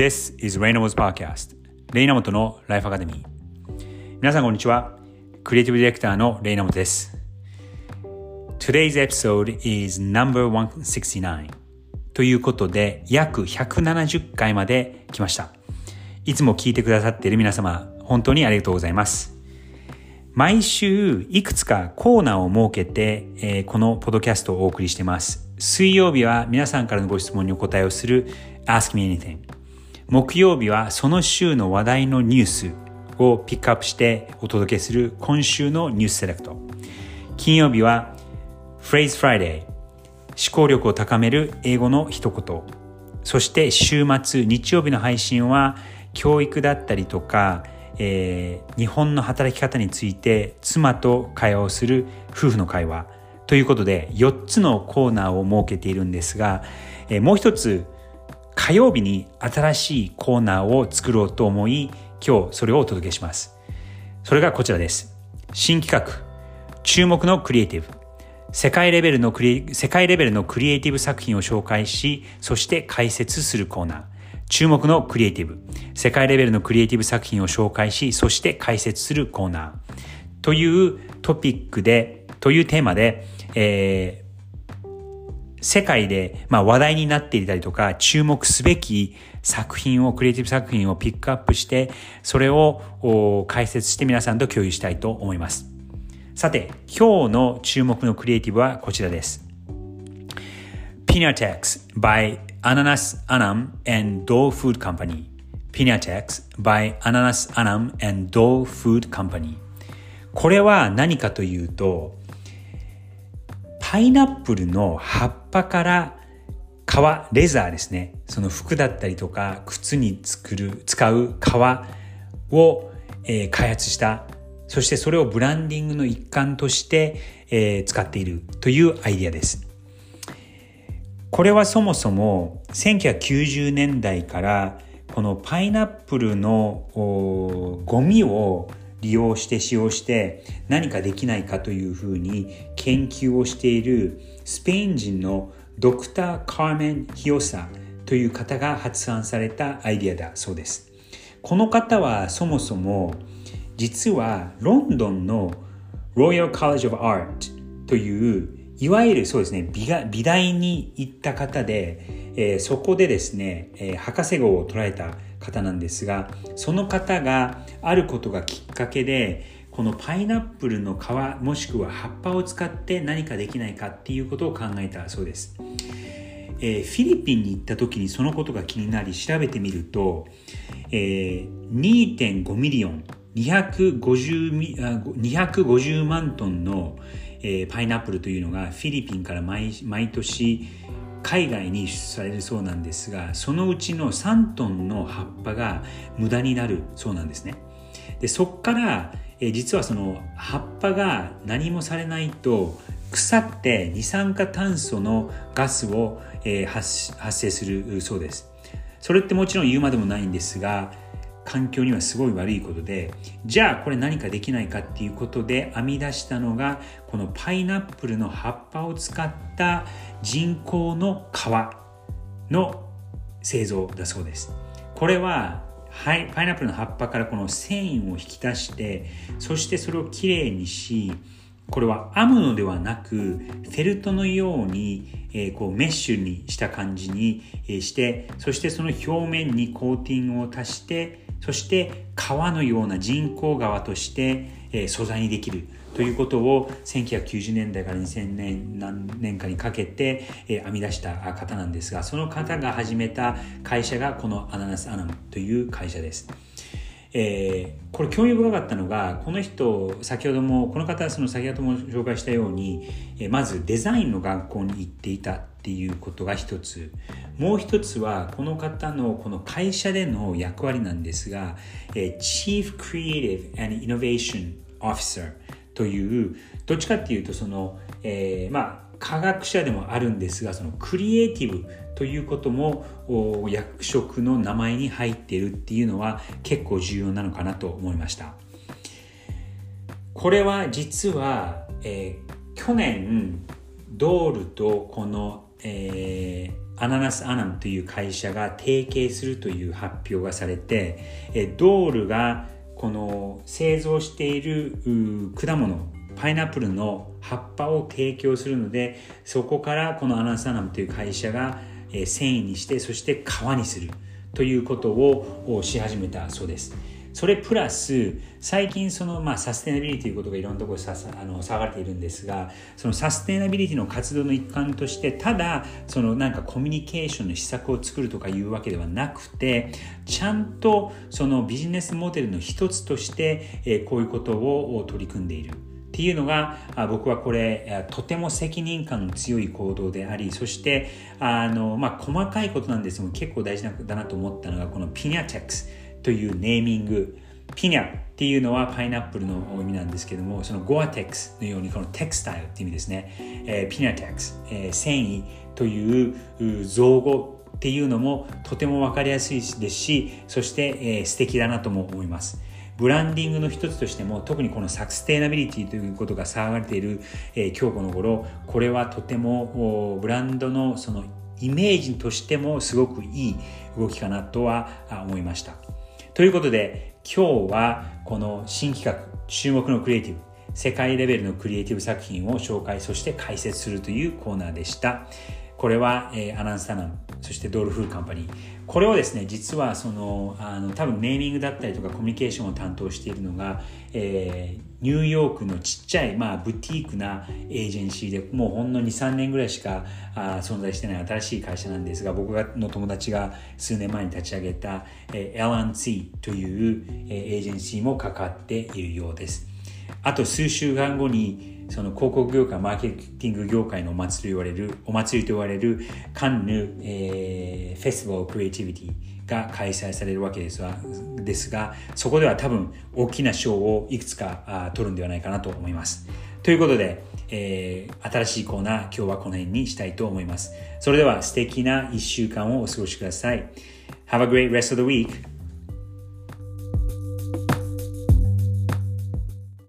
This is Reynolds Podcast レイナモトのライフアカデミー皆さんこんにちは。クリエイティブディレクターのレイナモトです。Today's episode is number 169ということで約170回まで来ました。いつも聞いてくださっている皆様本当にありがとうございます。毎週いくつかコーナーを設けて、えー、このポッドキャストをお送りしています。水曜日は皆さんからのご質問にお答えをする Ask Me Anything。木曜日はその週の話題のニュースをピックアップしてお届けする今週のニュースセレクト。金曜日は Phrase Friday。思考力を高める英語の一言。そして週末、日曜日の配信は教育だったりとか、えー、日本の働き方について妻と会話をする夫婦の会話ということで4つのコーナーを設けているんですが、えー、もう一つ火曜日に新しいコーナーを作ろうと思い今日それをお届けします。それがこちらです。新企画。注目のクリエイティブ。世界レベルのクリ世界レベルのクリエイティブ作品を紹介しそして解説するコーナー。注目のクリエイティブ、世界レベルのクリエイティブ作品を紹介し、そして解説するコーナー。というトピックで、というテーマで、えー、世界で、まあ、話題になっていたりとか、注目すべき作品を、クリエイティブ作品をピックアップして、それを解説して皆さんと共有したいと思います。さて、今日の注目のクリエイティブはこちらです。Pinatex by Ananas Anam and Dole Food Company Pinatex by Ananas Anam and Dole Food Company これは何かというとパイナップルの葉っぱから皮、レザーですね。その服だったりとか靴に作る、使う皮を、えー、開発した。そしてそれをブランディングの一環として、えー、使っているというアイデアです。これはそもそも1990年代からこのパイナップルのゴミを利用して使用して何かできないかというふうに研究をしているスペイン人のドクター・カーメン・ヒヨサという方が発案されたアイデアだそうです。この方はそもそも実はロンドンの Royal College of Art といういわゆるそうですね、美が美大に行った方で、えー、そこでですね、えー、博士号を取られた方なんですが、その方があることがきっかけで、このパイナップルの皮もしくは葉っぱを使って何かできないかっていうことを考えたそうです。えー、フィリピンに行った時にそのことが気になり調べてみると、えー、2.5 million 250, 250万トンの、えー、パイナップルというのがフィリピンから毎年海外に輸出されるそうなんですがそのうちの3トンの葉っぱが無駄になるそうなんですね。でそこから、えー、実はその葉っぱが何もされないと腐って二酸化炭素のガスを、えー、発発生するそうです。それってもちろん言うまでもないんですが環境にはすごい悪いことでじゃあこれ何かできないかっていうことで編み出したのがこのパイナップルの葉っぱを使った人工の皮の製造だそうです。これははい、パイナップルの葉っぱからこの繊維を引き出してそしてそれをきれいにしこれは編むのではなくフェルトのように、えー、こうメッシュにした感じに、してそしてその表面にコーティングを足してそして川のような人工川として、素材にできるということを1990年代から2000年何年かにかけて、編み出した方なんですがその方が始めた会社がこのアナナスアナムという会社です。えー、これ興味深かったのがこの人先ほどもこの方はその先ほども紹介したように、えー、まずデザインの学校に行っていたっていうことが一つ。もう一つはこの方のこの会社での役割なんですが、えー、Chief Creative and Innovation Officer というどっちかっていうとその、えー、まあ科学者でもあるんですがそのクリエイティブということも役職の名前に入っているっていうのは結構重要なのかなと思いました。これは実は、えー、去年ドールとこの、えー、アナナスアナムという会社が提携するという発表がされて、えドールがこの製造している果物パイナップルの葉っぱを提供するのでそこからこのアナナスアナムという会社が繊維にしてそして皮にするということをし始めたそうです。それプラス最近そのまあサステナビリティということがいろんなところでさあの騒がれているんですがそのサステナビリティの活動の一環としてただそのなんかコミュニケーションの施策を作るとかいうわけではなくてちゃんとそのビジネスモデルの一つとして、えこういうことを取り組んでいる。っていうのが僕はこれとても責任感の強い行動でありそしてあの、まあ、細かいことなんですけど結構大事なだなと思ったのがこのピニャテックスというネーミング。ピニャっていうのはパイナップルの意味なんですけどもそのゴアテックスのようにこのテクスタイルっていう意味ですね、えー、ピニャテックス、えー、繊維という造語っていうのもとても分かりやすいですしそして、えー、素敵だなとも思います。ブランディングの一つとしても特にこのサステイナビリティということが騒がれている、えー、今日この頃これはとてもブランドのそのイメージとしてもすごくいい動きかなとは思いました。ということで今日はこの新企画注目のクリエイティブ世界レベルのクリエイティブ作品を紹介そして解説するというコーナーでしたこれは、えー、アナンスタナンそしてドールフーカンパニー。これをですね実はそのあの多分ネーミングだったりとかコミュニケーションを担当しているのが、えー、ニューヨークのちっちゃい、まあ、ブティークなエージェンシーでもうほんの23年ぐらいしかあ存在してない新しい会社なんですが僕の友達が数年前に立ち上げた、えー、L&C という、えー、エージェンシーもかかっているようです。あと数週間後にその広告業界、マーケティング業界のお祭りと言われる、お祭りと言われるカンヌ、えー、フェスティバルクリエイティビティが開催されるわけですが、ですがそこでは多分大きな賞をいくつかあ取るんではないかなと思います。ということで、えー、新しいコーナー、今日はこの辺にしたいと思います。それでは素敵な一週間をお過ごしください。Have a great rest of the week!